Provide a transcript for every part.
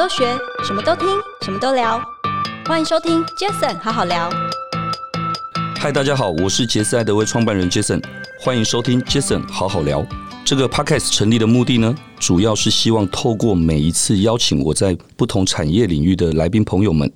都学，什么都听，什么都聊。欢迎收听 Jason 好好聊。嗨，大家好，我是杰斯爱德威创办人 Jason，欢迎收听 Jason 好好聊。这个 Podcast 成立的目的呢，主要是希望透过每一次邀请我在不同产业领域的来宾朋友们，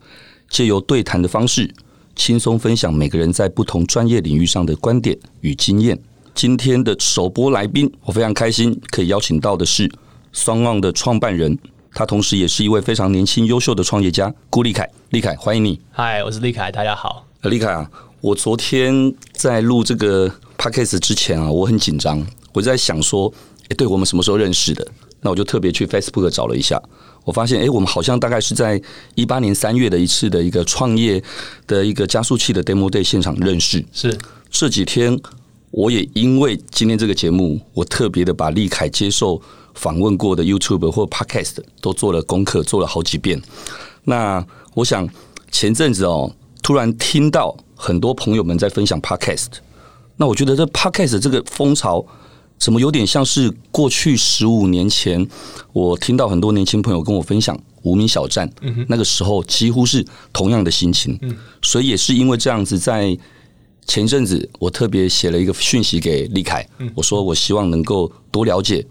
借由对谈的方式，轻松分享每个人在不同专业领域上的观点与经验。今天的首播来宾，我非常开心可以邀请到的是 SoundOn 的创办人，他同时也是一位非常年轻优秀的创业家顾立凯。立凯，欢迎你。嗨，我是立凯，大家好。立凯啊，我昨天在录这个 Podcast 之前啊，我很紧张，我在想说，哎，对我们什么时候认识的？那我就特别去 Facebook 找了一下，我发现，哎，我们好像大概是在一八年三月的一次的一个创业的一个加速器的 Demo Day 现场认识。是这几天。我也因为今天这个节目，我特别的把立凯接受访问过的 YouTube 或 Podcast 都做了功课，做了好几遍。那我想前阵子哦，突然听到很多朋友们在分享 Podcast，那我觉得这 Podcast 这个风潮，怎么有点像是过去十五年前，我听到很多年轻朋友跟我分享无名小站，那个时候几乎是同样的心情。所以也是因为这样子在。前一阵子，我特别写了一个讯息给立凯，我说我希望能够多了解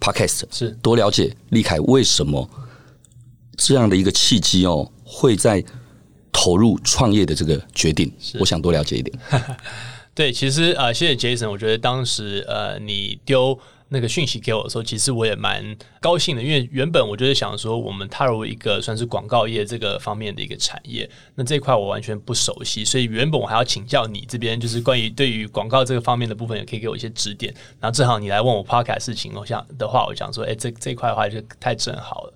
Podcast，是多了解立凯为什么这样的一个契机哦，会在投入创业的这个决定，我想多了解一点。对，其实呃，谢谢 Jason，我觉得当时呃，你丢。那个讯息给我的时候，其实我也蛮高兴的，因为原本我就是想说，我们踏入一个算是广告业这个方面的一个产业，那这块我完全不熟悉，所以原本我还要请教你这边，就是关于对于广告这个方面的部分，也可以给我一些指点。然后正好你来问我 p o c a 事情，我想的话，我想说，哎，这这块的话就太正好了。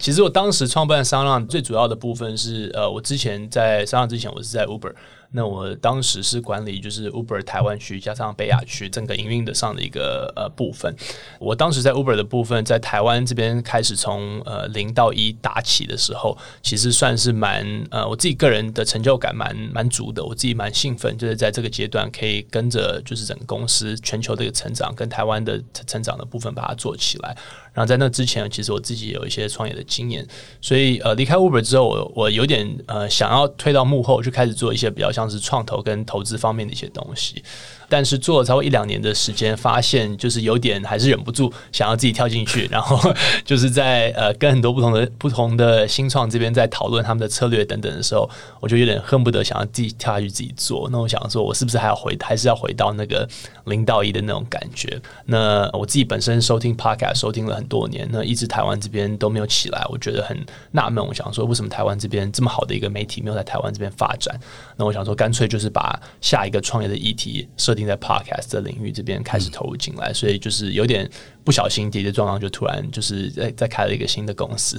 其实我当时创办商浪最主要的部分是，呃，我之前在商浪之前，我是在 Uber。那我当时是管理就是 Uber 台湾区加上北亚区整个营运的上的一个呃部分。我当时在 Uber 的部分，在台湾这边开始从呃零到一打起的时候，其实算是蛮呃我自己个人的成就感蛮蛮足的，我自己蛮兴奋，就是在这个阶段可以跟着就是整个公司全球的一个成长跟台湾的成长的部分把它做起来。然后在那之前，其实我自己有一些创业的经验，所以呃离开 Uber 之后，我我有点呃想要推到幕后，就开始做一些比较像是创投跟投资方面的一些东西。但是做了超过一两年的时间，发现就是有点还是忍不住想要自己跳进去，然后就是在呃跟很多不同的不同的新创这边在讨论他们的策略等等的时候，我就有点恨不得想要自己跳下去自己做。那我想说，我是不是还要回还是要回到那个零到一的那种感觉？那我自己本身收听 Podcast 收听了很多年，那一直台湾这边都没有起来，我觉得很纳闷。我想说，为什么台湾这边这么好的一个媒体没有在台湾这边发展？那我想说，干脆就是把下一个创业的议题设定。在 Podcast 的领域这边开始投入进来，所以就是有点不小心，跌跌撞撞就突然就是在在开了一个新的公司。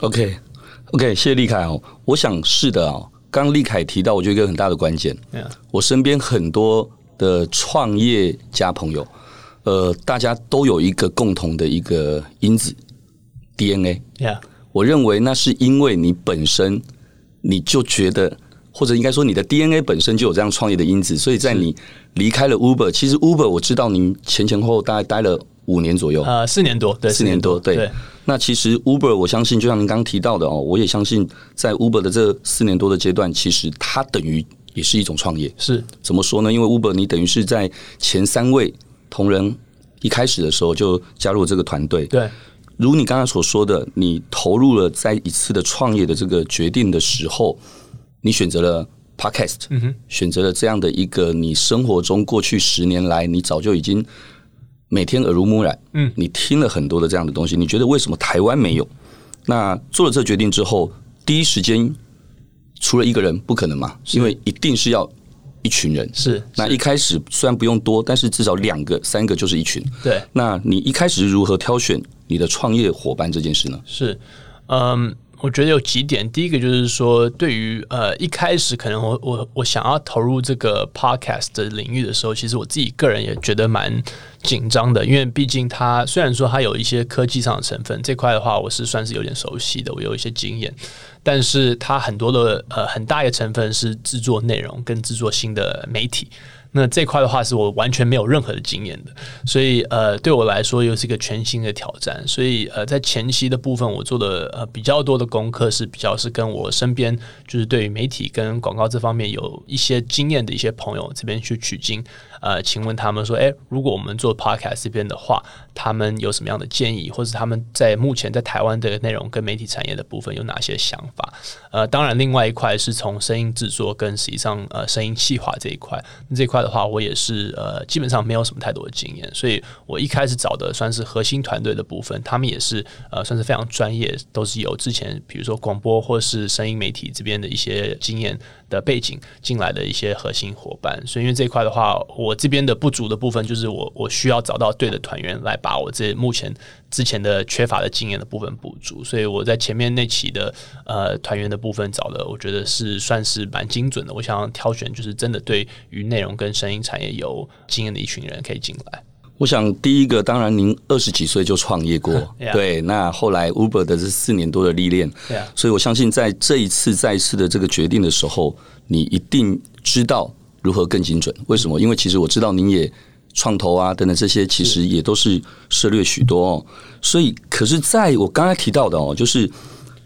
OK OK，谢谢立凯哦。我想是的哦。刚立凯提到，我觉得一个很大的关键。我身边很多的创业家朋友，呃，大家都有一个共同的一个因子 DNA。Yeah. 我认为那是因为你本身你就觉得。或者应该说，你的 DNA 本身就有这样创业的因子，所以在你离开了 Uber，其实 Uber 我知道您前前后后大概待了五年左右，呃，四年多，对，四年多，对。那其实 Uber，我相信就像您刚刚提到的哦，我也相信在 Uber 的这四年多的阶段，其实它等于也是一种创业。是怎么说呢？因为 Uber 你等于是在前三位同仁一开始的时候就加入了这个团队。对，如你刚才所说的，你投入了在一次的创业的这个决定的时候。你选择了 Podcast，嗯，选择了这样的一个你生活中过去十年来，你早就已经每天耳濡目染，嗯，你听了很多的这样的东西。你觉得为什么台湾没有？那做了这决定之后，第一时间除了一个人不可能嘛？因为一定是要一群人。是，那一开始虽然不用多，但是至少两个、三个就是一群。对，那你一开始如何挑选你的创业伙伴这件事呢？是，嗯。我觉得有几点，第一个就是说，对于呃一开始可能我我我想要投入这个 podcast 的领域的时候，其实我自己个人也觉得蛮紧张的，因为毕竟它虽然说它有一些科技上的成分，这块的话我是算是有点熟悉的，我有一些经验，但是它很多的呃很大一个成分是制作内容跟制作新的媒体。那这块的话是我完全没有任何的经验的，所以呃，对我来说又是一个全新的挑战。所以呃，在前期的部分，我做的呃比较多的功课是比较是跟我身边就是对于媒体跟广告这方面有一些经验的一些朋友这边去取经。呃，请问他们说，诶，如果我们做 podcast 这边的话，他们有什么样的建议，或者他们在目前在台湾的内容跟媒体产业的部分有哪些想法？呃，当然，另外一块是从声音制作跟实际上呃声音企划这一块，那这块的话，我也是呃基本上没有什么太多的经验，所以我一开始找的算是核心团队的部分，他们也是呃算是非常专业，都是有之前比如说广播或是声音媒体这边的一些经验的背景进来的一些核心伙伴，所以因为这一块的话，我。这边的不足的部分，就是我我需要找到对的团员来把我这目前之前的缺乏的经验的部分补足，所以我在前面那期的呃团员的部分找的，我觉得是算是蛮精准的。我想要挑选就是真的对于内容跟声音产业有经验的一群人可以进来。我想第一个，当然您二十几岁就创业过.对，那后来 Uber 的这四年多的历练，yeah. 所以我相信在这一次再一次的这个决定的时候，你一定知道。如何更精准？为什么？因为其实我知道您也创投啊等等这些，其实也都是涉猎许多哦。所以，可是在我刚才提到的哦，就是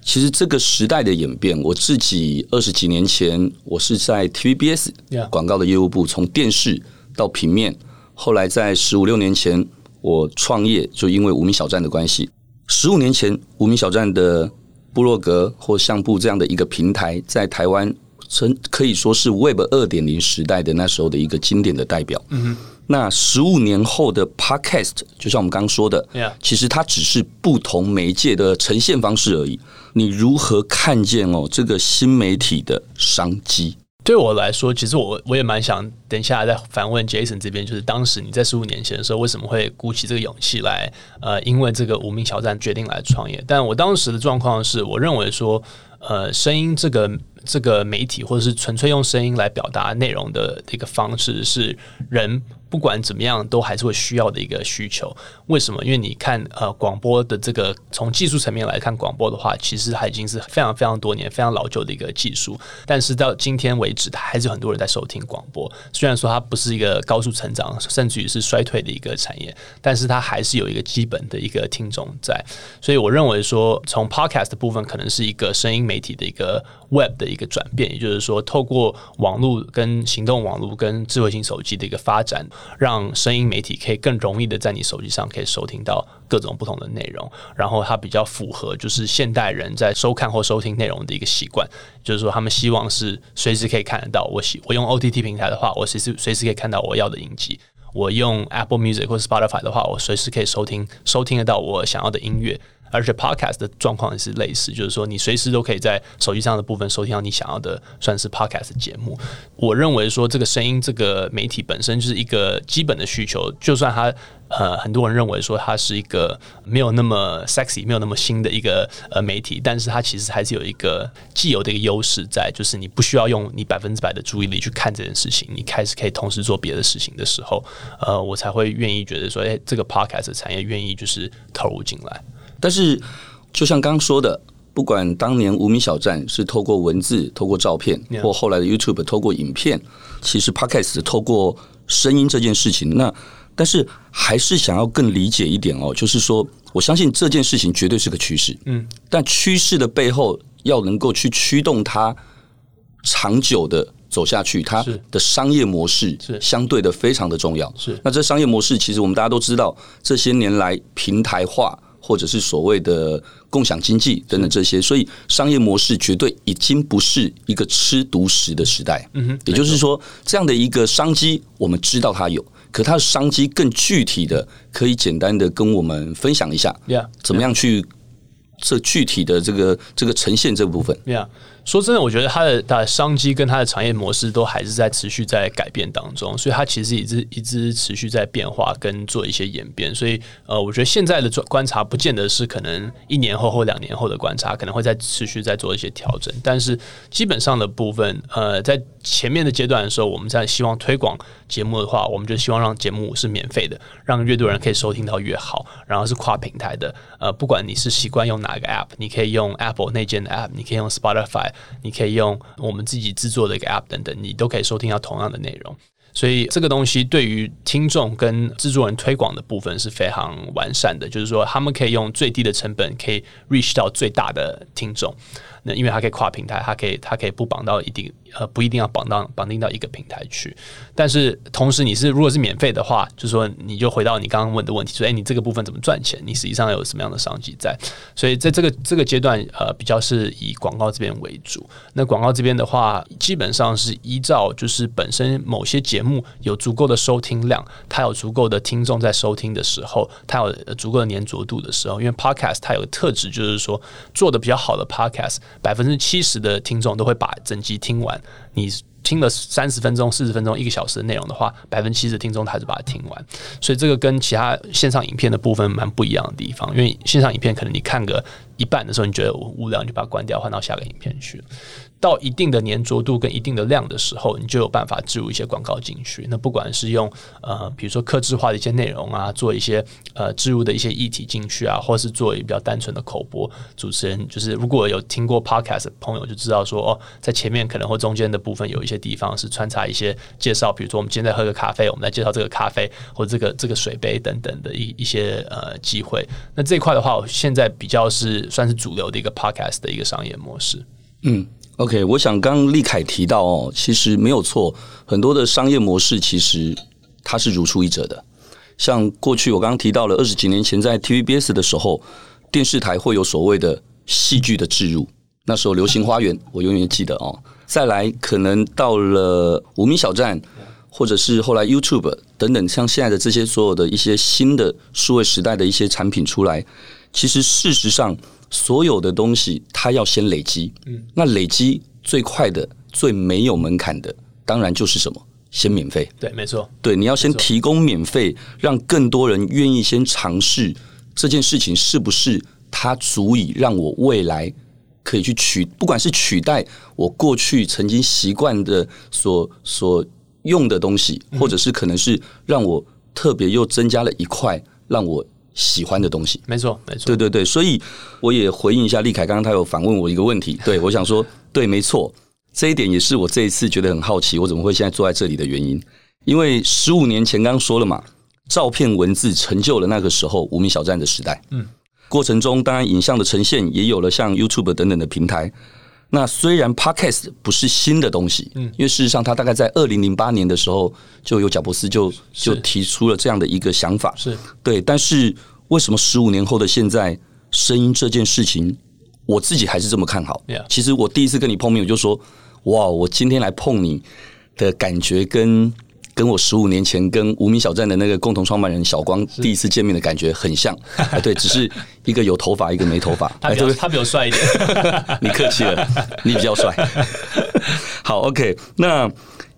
其实这个时代的演变，我自己二十几年前我是在 TVBS 广告的业务部，从电视到平面，后来在十五六年前我创业，就因为无名小站的关系。十五年前，无名小站的部落格或相簿这样的一个平台，在台湾。曾可以说是 Web 二点零时代的那时候的一个经典的代表。嗯，那十五年后的 Podcast，就像我们刚刚说的.其实它只是不同媒介的呈现方式而已。你如何看见哦这个新媒体的商机？对我来说，其实我我也蛮想等一下再反问 Jason 这边，就是当时你在十五年前的时候，为什么会鼓起这个勇气来？呃，因为这个无名小站决定来创业。但我当时的状况是，我认为说，呃，声音这个。这个媒体或者是纯粹用声音来表达内容的一个方式，是人不管怎么样都还是会需要的一个需求。为什么？因为你看，呃，广播的这个从技术层面来看，广播的话，其实它已经是非常非常多年、非常老旧的一个技术。但是到今天为止，它还是有很多人在收听广播。虽然说它不是一个高速成长，甚至于是衰退的一个产业，但是它还是有一个基本的一个听众在。所以我认为说，从 Podcast 部分，可能是一个声音媒体的一个 Web 的一个转变，也就是说，透过网络跟行动网络跟智慧型手机的一个发展，让声音媒体可以更容易的在你手机上可以收听到各种不同的内容，然后它比较符合就是现代人在收看或收听内容的一个习惯，就是说他们希望是随时可以看得到。我喜我用 OTT 平台的话，我随时随时可以看到我要的影集；我用 Apple Music 或 Spotify 的话，我随时可以收听收听得到我想要的音乐。而且 Podcast 的状况也是类似，就是说你随时都可以在手机上的部分收听到你想要的，算是 Podcast 节目。我认为说这个声音这个媒体本身就是一个基本的需求，就算它呃很多人认为说它是一个没有那么 sexy、没有那么新的一个呃媒体，但是它其实还是有一个既有的一个优势在，就是你不需要用你百分之百的注意力去看这件事情，你开始可以同时做别的事情的时候，呃，我才会愿意觉得说，哎，这个 Podcast 产业愿意就是投入进来。但是，就像刚刚说的，不管当年无名小站是透过文字、透过照片，或后来的 YouTube 透过影片，其实 Podcast 透过声音这件事情，那但是还是想要更理解一点哦，就是说，我相信这件事情绝对是个趋势，嗯，但趋势的背后要能够去驱动它长久的走下去，它的商业模式是。相对的非常的重要。是，那这商业模式其实我们大家都知道，这些年来平台化。或者是所谓的共享经济等等这些，所以商业模式绝对已经不是一个吃独食的时代。嗯哼，也就是说，这样的一个商机，我们知道它有，可它的商机更具体的，可以简单的跟我们分享一下，怎么样去这具体的这个这个呈现这部分。说真的，我觉得它的它的商机跟它的产业模式都还是在持续在改变当中，所以它其实一直一直持续在变化跟做一些演变。所以呃，我觉得现在的观察不见得是可能一年后或两年后的观察，可能会在持续在做一些调整。但是基本上的部分，呃，在前面的阶段的时候，我们在希望推广节目的话，我们就希望让节目是免费的，让越多人可以收听到越好。然后是跨平台的，呃，不管你是习惯用哪个 App，你可以用 Apple 内建的 App，你可以用 Spotify。你可以用我们自己制作的一个 App 等等，你都可以收听到同样的内容。所以这个东西对于听众跟制作人推广的部分是非常完善的，就是说他们可以用最低的成本可以 reach 到最大的听众。那因为它可以跨平台，它可以它可以不绑到一定呃不一定要绑到绑定到一个平台去。但是同时你是如果是免费的话，就是说你就回到你刚刚问的问题，说哎你这个部分怎么赚钱？你实际上有什么样的商机在？所以在这个这个阶段呃比较是以广告这边为主。那广告这边的话，基本上是依照就是本身某些节节目有足够的收听量，它有足够的听众在收听的时候，它有足够的黏着度的时候，因为 Podcast 它有个特质就是说做的比较好的 Podcast。百分之七十的听众都会把整集听完。你听了三十分钟、四十分钟、一个小时的内容的话，百分之七十的听众还是把它听完。所以这个跟其他线上影片的部分蛮不一样的地方。因为线上影片可能你看个一半的时候，你觉得无聊，你就把它关掉，换到下个影片去。到一定的黏着度跟一定的量的时候，你就有办法置入一些广告进去。那不管是用呃，比如说客制化的一些内容啊，做一些呃置入的一些议题进去啊，或是做一比较单纯的口播。主持人就是如果有听过 Podcast 的朋友就知道说哦，在前面可能或中间的部分有一些地方是穿插一些介绍，比如说我们今天在喝个咖啡，我们来介绍这个咖啡或这个这个水杯等等的一一些呃机会。那这一块的话，我现在比较是算是主流的一个 Podcast 的一个商业模式。嗯。OK，我想刚刚立凯提到哦，其实没有错，很多的商业模式其实它是如出一辙的。像过去我刚刚提到了二十几年前在 TVBS 的时候，电视台会有所谓的戏剧的置入，那时候《流星花园》我永远记得哦。再来可能到了无名小站，或者是后来 YouTube 等等，像现在的这些所有的一些新的数位时代的一些产品出来，其实事实上。所有的东西，它要先累积。嗯，那累积最快的、最没有门槛的，当然就是什么？先免费。对，没错。对，你要先提供免费，让更多人愿意先尝试这件事情，是不是它足以让我未来可以去取，不管是取代我过去曾经习惯的所所用的东西，或者是可能是让我特别又增加了一块让我。喜欢的东西，没错，没错，对对对，所以我也回应一下立凯，刚刚他有反问我一个问题，对我想说，对，没错，这一点也是我这一次觉得很好奇，我怎么会现在坐在这里的原因，因为十五年前刚刚说了嘛，照片文字成就了那个时候无名小站的时代，嗯，过程中当然影像的呈现也有了像 YouTube 等等的平台。那虽然 Podcast 不是新的东西，嗯，因为事实上，他大概在二零零八年的时候就有贾伯斯就就提出了这样的一个想法，是对。但是为什么十五年后的现在，声音这件事情，我自己还是这么看好？其实我第一次跟你碰面，我就说，哇，我今天来碰你的感觉跟。跟我十五年前跟无名小站的那个共同创办人小光第一次见面的感觉很像，对，只是一个有头发，一个没头发。他比他比我帅一点，你客气了，你比较帅。好，OK，那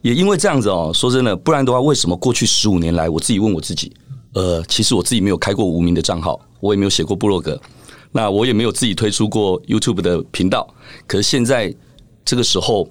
也因为这样子哦，说真的，不然的话，为什么过去十五年来，我自己问我自己，呃，其实我自己没有开过无名的账号，我也没有写过部落格，那我也没有自己推出过 YouTube 的频道，可是现在这个时候，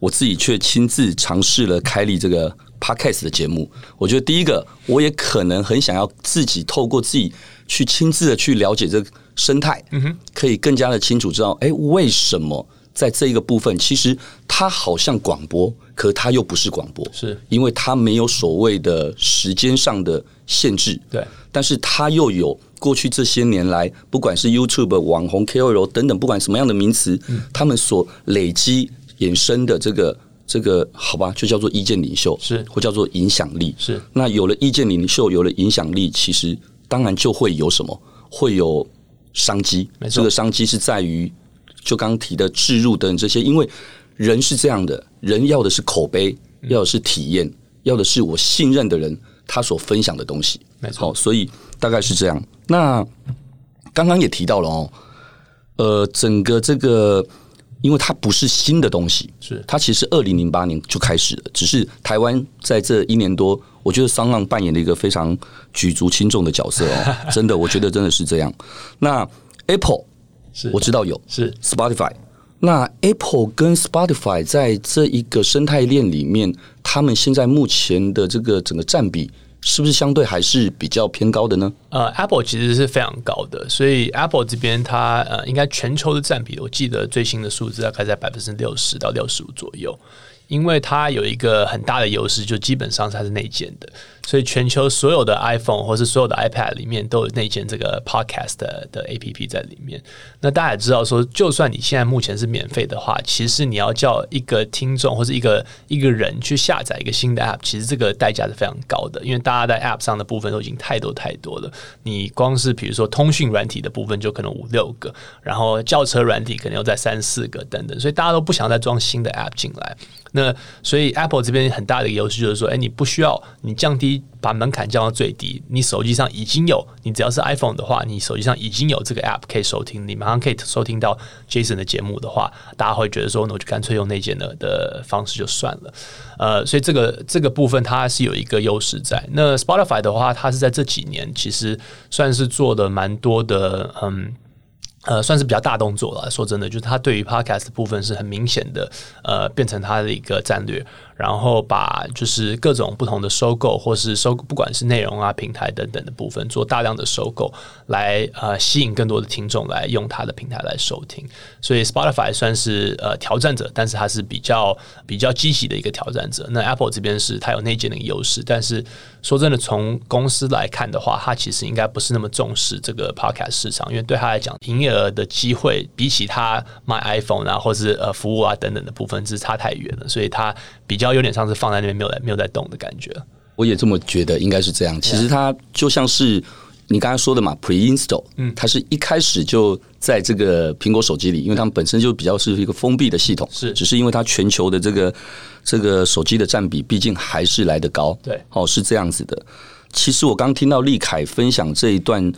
我自己却亲自尝试了开立这个。Podcast 的节目，我觉得第一个，我也可能很想要自己透过自己去亲自的去了解这个生态，嗯哼，可以更加的清楚知道，哎，为什么在这一个部分，其实它好像广播，可它又不是广播，是。因为它没有所谓的时间上的限制，对，但是它又有过去这些年来，不管是 YouTube 网红 KOL 等等，不管什么样的名词，嗯，他们所累积衍生的这个。这个好吧，就叫做意见领袖，是或叫做影响力，是。那有了意见领袖，有了影响力，其实当然就会有什么，会有商机。没错，这个商机是在于，就刚提的置入等这些，因为人是这样的，人要的是口碑，要的是体验，要的是我信任的人他所分享的东西。没错，好，所以大概是这样。那刚刚也提到了哦，呃，整个这个。因为它不是新的东西，是它其实二零零八年就开始了，只是台湾在这一年多，我觉得商浪扮演了一个非常举足轻重的角色哦，真的，我觉得真的是这样。那 Apple 是我知道有是 Spotify，那 Apple 跟 Spotify 在这一个生态链里面，他们现在目前的这个整个占比。是不是相对还是比较偏高的呢？呃，Apple 其实是非常高的，所以 Apple 这边它呃，应该全球的占比，我记得最新的数字大概在百分之六十到六十五左右。因为它有一个很大的优势，就基本上它是内建的，所以全球所有的 iPhone 或是所有的 iPad 里面都有内建这个 Podcast 的，APP 在里面。那大家也知道说，就算你现在目前是免费的话，其实你要叫一个听众或是一个一个人去下载一个新的 App，其实这个代价是非常高的，因为大家在 App 上的部分都已经太多太多了。你光是比如说通讯软体的部分就可能五六个，然后轿车软体可能要在三四个等等，所以大家都不想再装新的 App 进来。那所以 Apple 这边很大的一个优势就是说，哎，你不需要你降低把门槛降到最低，你手机上已经有，你只要是 iPhone 的话，你手机上已经有这个 App 可以收听，你马上可以收听到 Jason 的节目的话，大家会觉得说，那我就干脆用内建的的方式就算了。呃，所以这个这个部分它是有一个优势在。那 Spotify 的话，它是在这几年其实算是做的蛮多的，嗯。呃，算是比较大动作了。说真的，就是它对于 Podcast 的部分是很明显的，呃，变成它的一个战略。然后把就是各种不同的收购，或是收不管是内容啊、平台等等的部分，做大量的收购，来呃吸引更多的听众来用它的平台来收听。所以 Spotify 算是呃挑战者，但是它是比较比较积极的一个挑战者。那 Apple 这边是它有内建的一个优势，但是说真的，从公司来看的话，它其实应该不是那么重视这个 Podcast 市场，因为对他来讲，营业额的机会比起他卖 iPhone 啊，或是呃服务啊等等的部分是差太远了，所以它比较。有点像是放在那边没有在没有在动的感觉，我也这么觉得，应该是这样。其实它就像是你刚才说的嘛，pre-install，嗯，它是一开始就在这个苹果手机里，因为他们本身就比较是一个封闭的系统，是，只是因为它全球的这个这个手机的占比，毕竟还是来得高，对，哦，是这样子的。其实我刚听到立凯分享这一段。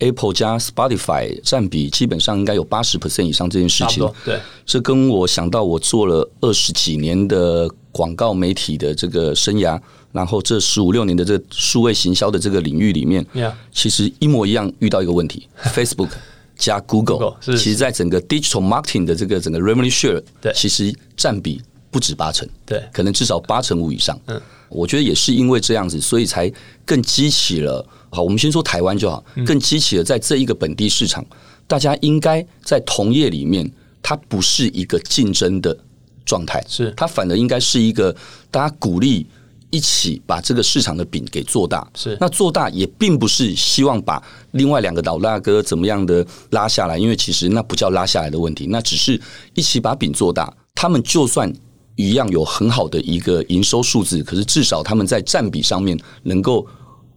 Apple 加 Spotify 占比基本上应该有八十 percent 以上这件事情，对，这跟我想到我做了二十几年的广告媒体的这个生涯，然后这十五六年的这数位行销的这个领域里面，其实一模一样，遇到一个问题，Facebook 加 Google，其实在整个 digital marketing 的这个整个 revenue share，对，其实占比不止八成，对，可能至少八成五以上，嗯，我觉得也是因为这样子，所以才更激起了。好，我们先说台湾就好，更激起了在这一个本地市场，嗯、大家应该在同业里面，它不是一个竞争的状态，是它反而应该是一个大家鼓励一起把这个市场的饼给做大。是那做大也并不是希望把另外两个老大哥怎么样的拉下来，因为其实那不叫拉下来的问题，那只是一起把饼做大。他们就算一样有很好的一个营收数字，可是至少他们在占比上面能够。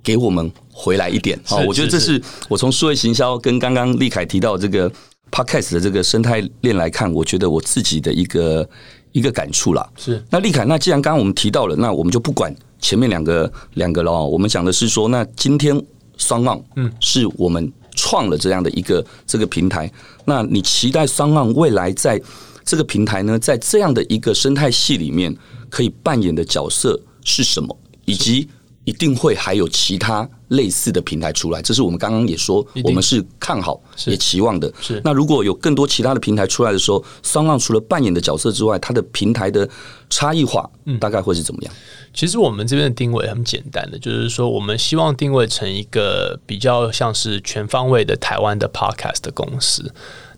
给我们回来一点好，我觉得这是我从数位行销跟刚刚立凯提到这个 Podcast 的这个生态链来看，我觉得我自己的一个一个感触啦。是那立凯，那既然刚刚我们提到了，那我们就不管前面两个两个了。我们讲的是说，那今天 SoundOn 嗯，是我们创了这样的一个这个平台。那你期待 SoundOn 未来在这个平台呢，在这样的一个生态系里面可以扮演的角色是什么，以及？一定会还有其他类似的平台出来，这是我们刚刚也说，我们是看好也期望的。是那如果有更多其他的平台出来的时候，SoundOn 除了扮演的角色之外，它的平台的差异化，大概会是怎么样？其实我们这边的定位很简单的，就是说我们希望定位成一个比较像是全方位的台湾的 Podcast 的公司。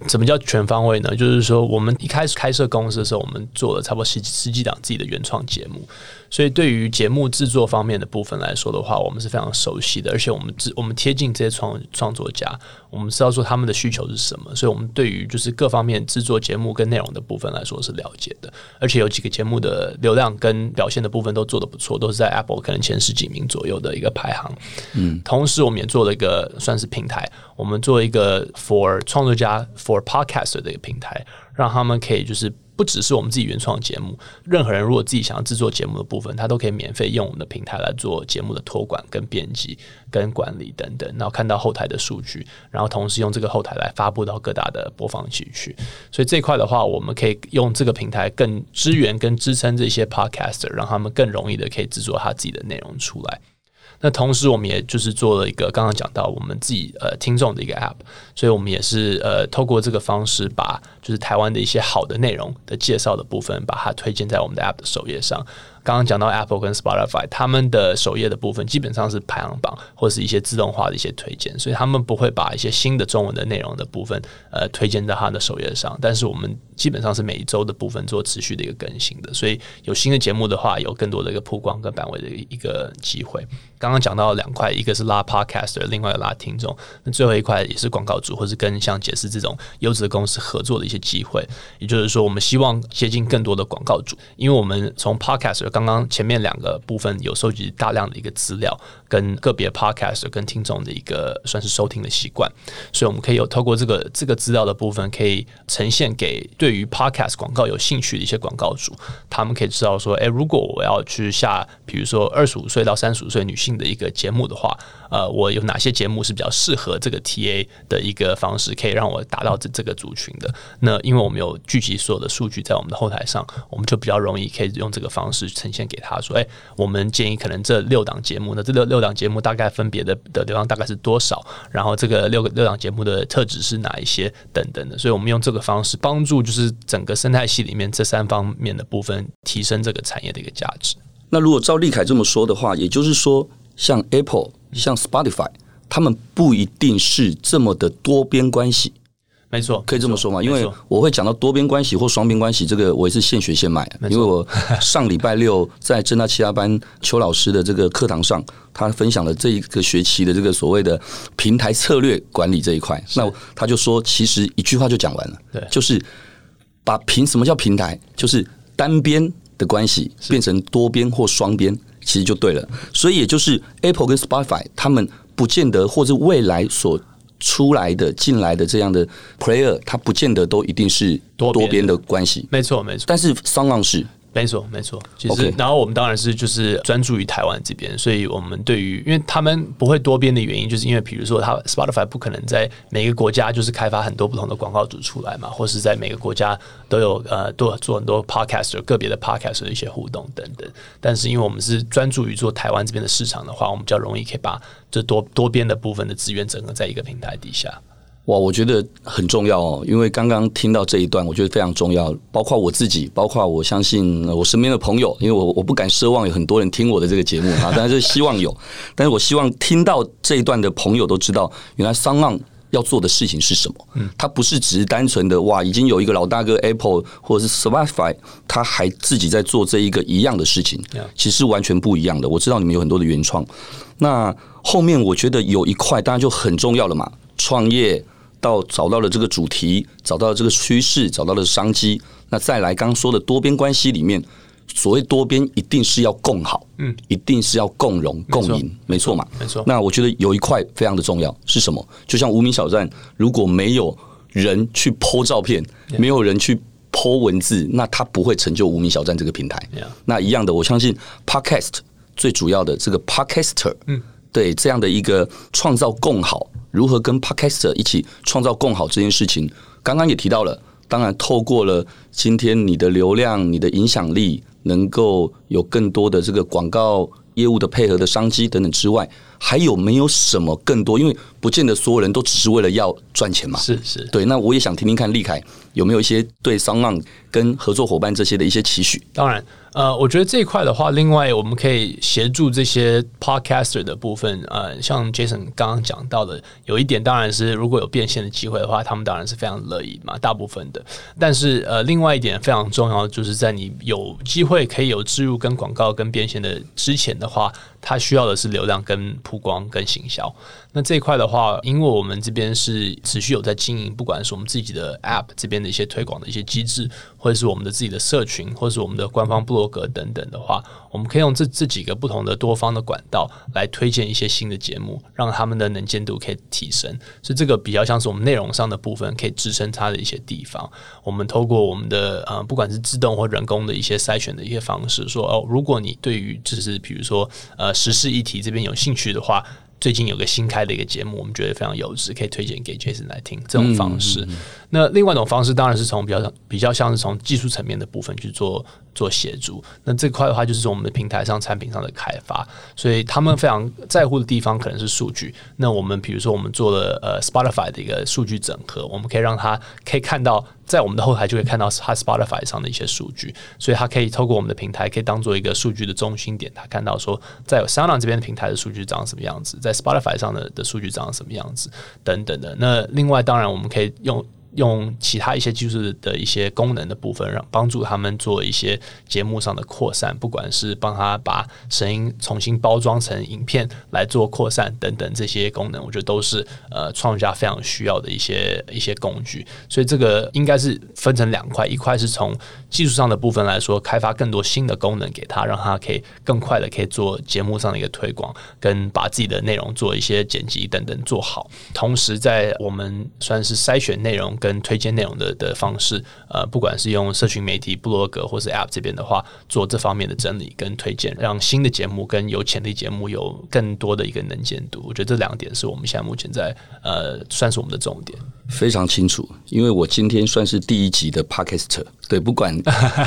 什么叫全方位呢？就是说我们一开始开设公司的时候，我们做了差不多十几十几档自己的原创节目。所以，对于节目制作方面的部分来说的话，我们是非常熟悉的，而且我们我们贴近这些创创作家，我们知道说他们的需求是什么，所以我们对于就是各方面制作节目跟内容的部分来说是了解的，而且有几个节目的流量跟表现的部分都做得不错，都是在 Apple 可能前十几名左右的一个排行。嗯，同时我们也做了一个算是平台，我们做一个 For 创作家 For Podcaster 的一个平台，让他们可以就是。不只是我们自己原创节目，任何人如果自己想要制作节目的部分，他都可以免费用我们的平台来做节目的托管、跟编辑、跟管理等等。然后看到后台的数据，然后同时用这个后台来发布到各大的播放器去。所以这块的话，我们可以用这个平台更支援跟支撑这些 podcaster，让他们更容易的可以制作他自己的内容出来。那同时，我们也就是做了一个刚刚讲到我们自己呃听众的一个 App，所以我们也是呃透过这个方式，把就是台湾的一些好的内容的介绍的部分，把它推荐在我们的 App 的首页上。刚刚讲到 Apple 跟 Spotify，他们的首页的部分基本上是排行榜或是一些自动化的一些推荐，所以他们不会把一些新的中文的内容的部分呃推荐到他的首页上。但是我们基本上是每一周的部分做持续的一个更新的，所以有新的节目的话，有更多的一个曝光跟版位的一个机会。刚刚讲到两块，一个是拉 Podcaster，另外一个拉听众，那最后一块也是广告主或是跟像杰斯这种优质的公司合作的一些机会。也就是说，我们希望接近更多的广告主，因为我们从 Podcaster 刚刚前面两个部分有收集大量的一个资料，跟个别 Podcaster 跟听众的一个算是收听的习惯，所以我们可以有透过这个这个资料的部分，可以呈现给对于 Podcast 广告有兴趣的一些广告主，他们可以知道说，诶，如果我要去下，比如说二十五岁到三十五岁女性的一个节目的话，呃，我有哪些节目是比较适合这个 TA 的一个方式，可以让我达到这这个族群的？那因为我们有聚集所有的数据在我们的后台上，我们就比较容易可以用这个方式呈现给他说，诶，我们建议可能这六档节目，那这六六档节目大概分别的的流量大概是多少？然后这个六个六档节目的特质是哪一些等等的？所以我们用这个方式帮助，就是整个生态系里面这三方面的部分提升这个产业的一个价值。那如果照立凯这么说的话，也就是说，像 Apple、像 Spotify，他们不一定是这么的多边关系。没错，可以这么说嘛？因为我会讲到多边关系或双边关系，这个我也是现学现卖。因为我上礼拜六在正大其他班邱老师的这个课堂上，他分享了这一个学期的这个所谓的平台策略管理这一块。那他就说，其实一句话就讲完了，对，就是把平什么叫平台，就是单边。的关系变成多边或双边，其实就对了。所以也就是 Apple 跟 Spotify，他们不见得或者未来所出来的进来的这样的 Player，它不见得都一定是多边的关系。没错，没错。但是 SoundOn 是。没错，没错。其实，然后我们当然是就是专注于台湾这边，所以我们对于，因为他们不会多边的原因，就是因为比如说，他 Spotify 不可能在每个国家就是开发很多不同的广告主出来嘛，或是在每个国家都有呃多做很多 Podcaster 个别的 Podcaster 的一些互动等等。但是，因为我们是专注于做台湾这边的市场的话，我们比较容易可以把这多多边的部分的资源整合在一个平台底下。哇，我觉得很重要哦，因为刚刚听到这一段，我觉得非常重要。包括我自己，包括我相信我身边的朋友，因为我我不敢奢望有很多人听我的这个节目啊，但是希望有。但是我希望听到这一段的朋友都知道，原来 SoundOn 要做的事情是什么。嗯，它不是只是单纯的哇，已经有一个老大哥 Apple 或者是 Spotify，他还自己在做这一个一样的事情，其实完全不一样的。我知道你们有很多的原创，那后面我觉得有一块当然就很重要了嘛，创业。到找到了这个主题，找到了这个趋势，找到了商机，那再来刚刚说的多边关系里面，所谓多边一定是要共好，嗯，一定是要共荣共赢，没错嘛，没错。那我觉得有一块非常的重要是什么？就像无名小站，如果没有人去 po 照片，没有人去 po 文字，那它不会成就无名小站这个平台。那一样的，我相信 Podcast 最主要的这个 Podcaster，嗯，对这样的一个创造共好。如何跟 Podcaster 一起创造共好这件事情，刚刚也提到了。当然，透过了今天你的流量、你的影响力，能够有更多的这个广告业务的配合的商机等等之外，还有没有什么更多？因为不见得所有人都只是为了要赚钱嘛。是是，对。那我也想听听看，立凯有没有一些对 SoundOn 跟合作伙伴这些的一些期许？当然。呃，我觉得这一块的话，另外我们可以协助这些 podcaster 的部分。呃，像 Jason 刚刚讲到的，有一点当然是如果有变现的机会的话，他们当然是非常乐意嘛，大部分的。但是呃，另外一点非常重要，就是在你有机会可以有置入跟广告跟变现的之前的话，它需要的是流量跟曝光跟行销。那这一块的话，因为我们这边是持续有在经营，不管是我们自己的 App 这边的一些推广的一些机制，或者是我们的自己的社群，或者是我们的官方部落格等等的话，我们可以用这这几个不同的多方的管道来推荐一些新的节目，让他们的能见度可以提升。所以这个比较像是我们内容上的部分可以支撑它的一些地方。我们透过我们的呃，不管是自动或人工的一些筛选的一些方式，说哦，如果你对于就是比如说呃时事议题这边有兴趣的话。最近有个新开的一个节目，我们觉得非常有质，可以推荐给 Jason 来听。这种方式，嗯嗯嗯，那另外一种方式当然是从比较比较像是从技术层面的部分去做做协助。那这块的话，就是我们的平台上产品上的开发，所以他们非常在乎的地方可能是数据。那我们比如说，我们做了呃 Spotify 的一个数据整合，我们可以让他可以看到。在我们的后台就会看到他 Spotify 上的一些数据，所以他可以透过我们的平台，可以当做一个数据的中心点。他看到说，在 Sound 这边的平台的数据长什么样子，在 Spotify 上的的数据长什么样子，等等的。那另外，当然我们可以用。用其他一些技术的一些功能的部分，让帮助他们做一些节目上的扩散，不管是帮他把声音重新包装成影片来做扩散等等这些功能，我觉得都是呃创作家非常需要的一些一些工具。所以这个应该是分成两块，一块是从技术上的部分来说，开发更多新的功能给他，让他可以更快的可以做节目上的一个推广，跟把自己的内容做一些剪辑等等做好。同时，在我们算是筛选内容。跟跟推荐内容的的方式，呃，不管是用社群媒体、部落格或是 App 这边的话，做这方面的整理跟推荐，让新的节目跟有潜力节目有更多的一个能见度。我觉得这两点是我们现在目前在呃，算是我们的重点。非常清楚，因为我今天算是第一集的 Podcaster，对，不管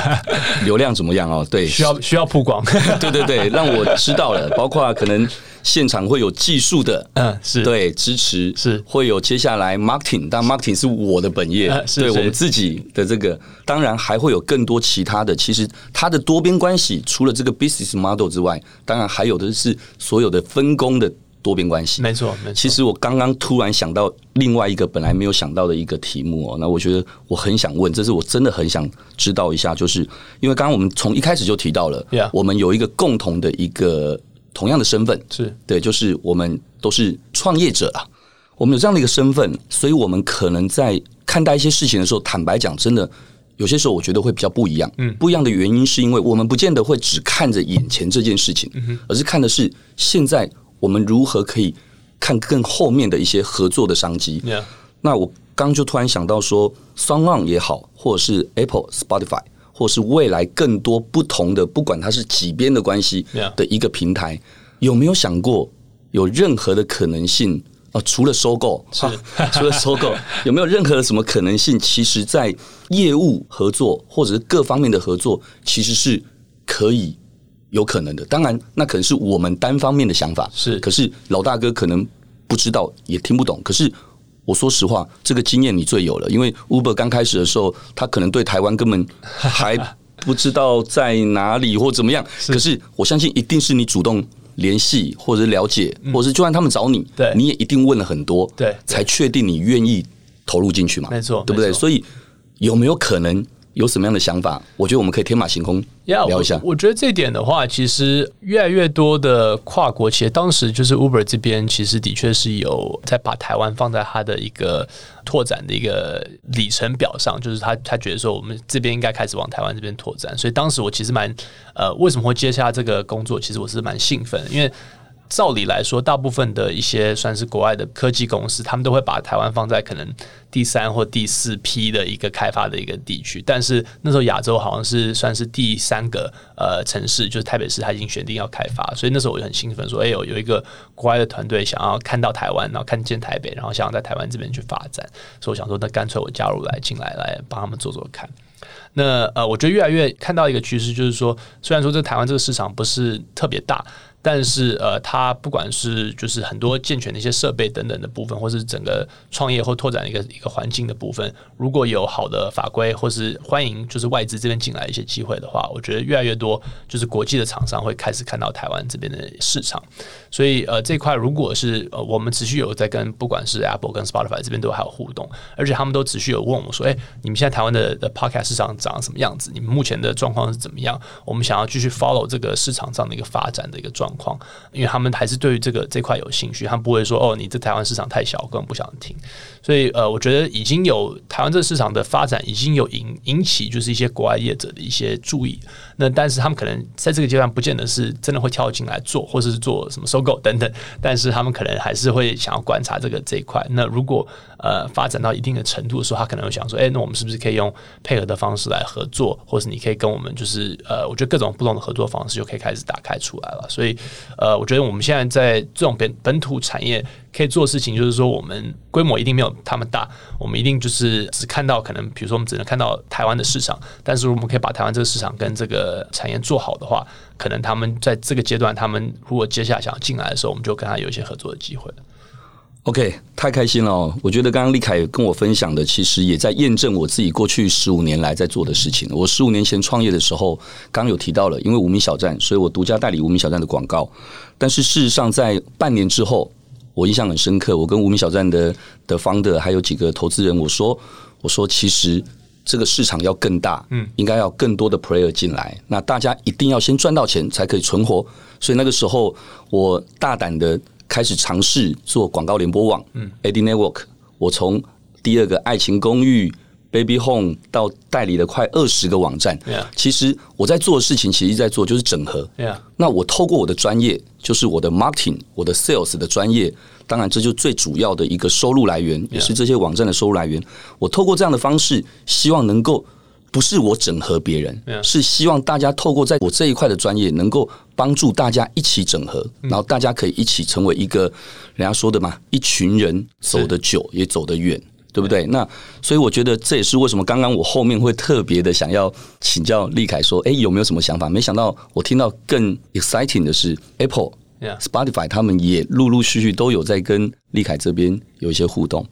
流量怎么样哦，对，需要需要曝光，对对对，让我知道了，包括可能现场会有技术的，嗯，是。对支持，是。会有接下来 Marketing，但 Marketing 是我的本业，嗯、是对是。我们自己的这个，当然还会有更多其他的，其实它的多边关系，除了这个 Business Model 之外，当然还有的是所有的分工的。多边关系，没错，没错。其实我刚刚突然想到另外一个本来没有想到的一个题目哦，那我觉得我很想问，这是我真的很想知道一下，就是因为刚刚我们从一开始就提到了，我们有一个共同的一个同样的身份，是对，就是我们都是创业者啊，我们有这样的一个身份，所以我们可能在看待一些事情的时候，坦白讲，真的有些时候我觉得会比较不一样。嗯，不一样的原因是因为我们不见得会只看着眼前这件事情，而是看的是现在。我们如何可以看更后面的一些合作的商机？Yeah. 那我刚就突然想到说，SoundOn 也好，或者是 Apple、Spotify，或是未来更多不同的，不管它是几边的关系的一个平台，Yeah. 有没有想过有任何的可能性？啊，除了收购，是除了收购，有没有任何的什么可能性？其实，在业务合作或者是各方面的合作，其实是可以。有可能的，当然，那可能是我们单方面的想法。是，可是老大哥可能不知道，也听不懂。可是我说实话，这个经验你最有了，因为 Uber 刚开始的时候，他可能对台湾根本还不知道在哪里或怎么样。是，可是我相信，一定是你主动联系或者了解，或者是就算他们找你，对，你也一定问了很多，对，才确定你愿意投入进去嘛？没错，对不对？所以有没有可能？有什么样的想法？我觉得我们可以天马行空聊一下。Yeah, 我，我觉得这点的话，其实越来越多的跨国企业，当时就是 Uber 这边，其实的确是有在把台湾放在他的一个拓展的一个里程表上，就是他他觉得说我们这边应该开始往台湾这边拓展。所以当时我其实蛮呃，为什么会接下这个工作？其实我是蛮兴奋，因为。照理来说，大部分的一些算是国外的科技公司，他们都会把台湾放在可能第三或第四批的一个开发的一个地区。但是那时候亚洲好像是算是第三个呃城市，就是台北市，他已经选定要开发。所以那时候我就很兴奋，说：“哎呦，有一个国外的团队想要看到台湾，然后看见台北，然后想要在台湾这边去发展。”所以我想说，那干脆我加入来进来，来帮他们做做看。那呃，我觉得越来越看到一个趋势，就是说，虽然说这台湾这个市场不是特别大。但是呃，它不管是就是很多健全的一些设备等等的部分，或是整个创业或拓展一个一个环境的部分，如果有好的法规，或是欢迎就是外资这边进来一些机会的话，我觉得越来越多就是国际的厂商会开始看到台湾这边的市场。所以呃，这块如果是呃我们持续有在跟不管是 Apple 跟 Spotify 这边都还有互动，而且他们都持续有问我说，哎，你们现在台湾的的 Podcast 市场长什么样子？你们目前的状况是怎么样？我们想要继续 follow 这个市场上的一个发展的一个状况。因为他们还是对于这个这块有兴趣，他们不会说哦，你这台湾市场太小，根本不想听。所以呃，我觉得已经有台湾这个市场的发展，已经有引引起就是一些国外业者的一些注意。那但是他们可能在这个阶段不见得是真的会跳进来做，或者是做什么收购等等。但是他们可能还是会想要观察这个这一块。那如果呃发展到一定的程度的时候，他可能会想说，哎，那我们是不是可以用配合的方式来合作，或是你可以跟我们就是呃，我觉得各种不同的合作方式就可以开始打开出来了。所以呃，我觉得我们现在在这种本本土产业可以做事情，就是说我们规模一定没有他们大，我们一定就是只看到可能，比如说我们只能看到台湾的市场，但是我们可以把台湾这个市场跟这个产业做好的话，可能他们在这个阶段，他们如果接下来想要进来的时候，我们就跟他有一些合作的机会。OK，太开心了哦！我觉得刚刚立凯跟我分享的，其实也在验证我自己过去十五年来在做的事情。我十五年前创业的时候，刚刚有提到了，因为无名小站，所以我独家代理无名小站的广告。但是事实上，在半年之后，我印象很深刻，我跟无名小站的的 founder 还有几个投资人，我说，我说其实这个市场要更大，嗯，应该要更多的 player 进来，那大家一定要先赚到钱才可以存活。所以那个时候，我大胆的。开始尝试做广告联播网，嗯，Ad Network。我从第二个爱情公寓、Baby Home 到代理了快二十个网站。其实我在做的事情，其实在做就是整合。那我透过我的专业，就是我的 Marketing、我的 Sales 的专业，当然这就最主要的一个收入来源.也是这些网站的收入来源。我透过这样的方式，希望能够。不是我整合别人.是希望大家透过在我这一块的专业，能够帮助大家一起整合，嗯、然后大家可以一起成为一个人家说的嘛，一群人走得久也走得远，对不对？那所以我觉得这也是为什么刚刚我后面会特别的想要请教立凯说，哎，有没有什么想法？没想到我听到更 exciting 的是 Apple. Spotify 他们也陆陆续续都有在跟立凯这边有一些互动。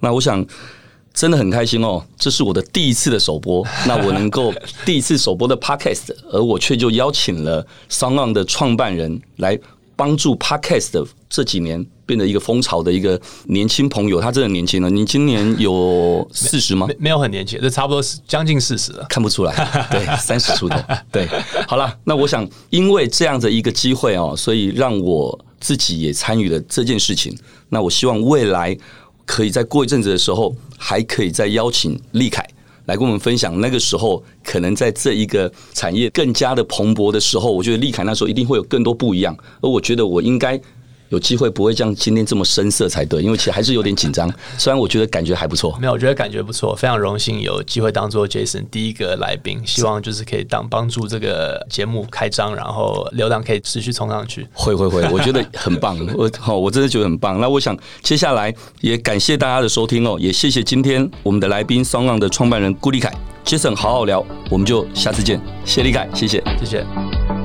那我想。真的很开心哦！这是我的第一次的首播，那我能够第一次首播的 Podcast，而我却就邀请了 SoundOn 的创办人来帮助 Podcast 这几年变得一个风潮的一个年轻朋友。他真的年轻了，你今年有 四十吗？没，没有很年轻，这差不多是将近四十了，看不出来。对，三十出头。对，好了，那我想因为这样的一个机会哦，所以让我自己也参与了这件事情。那我希望未来。可以在过一阵子的时候，还可以再邀请立凯来跟我们分享。那个时候，可能在这一个产业更加的蓬勃的时候，我觉得立凯那时候一定会有更多不一样。而我觉得我应该。有机会不会像今天这么生涩才对，因为其实还是有点紧张。虽然我觉得感觉还不错，没有，我觉得感觉不错，非常荣幸有机会当做 Jason 第一个来宾，希望就是可以当帮助这个节目开张，然后流量可以持续冲上去。会会会，我觉得很棒，我好，我真的觉得很棒。那我想接下来也感谢大家的收听哦，也谢谢今天我们的来宾 SoundOn 的创办人顾立凯 Jason，好好聊，我们就下次见，谢立凯，谢谢，谢谢。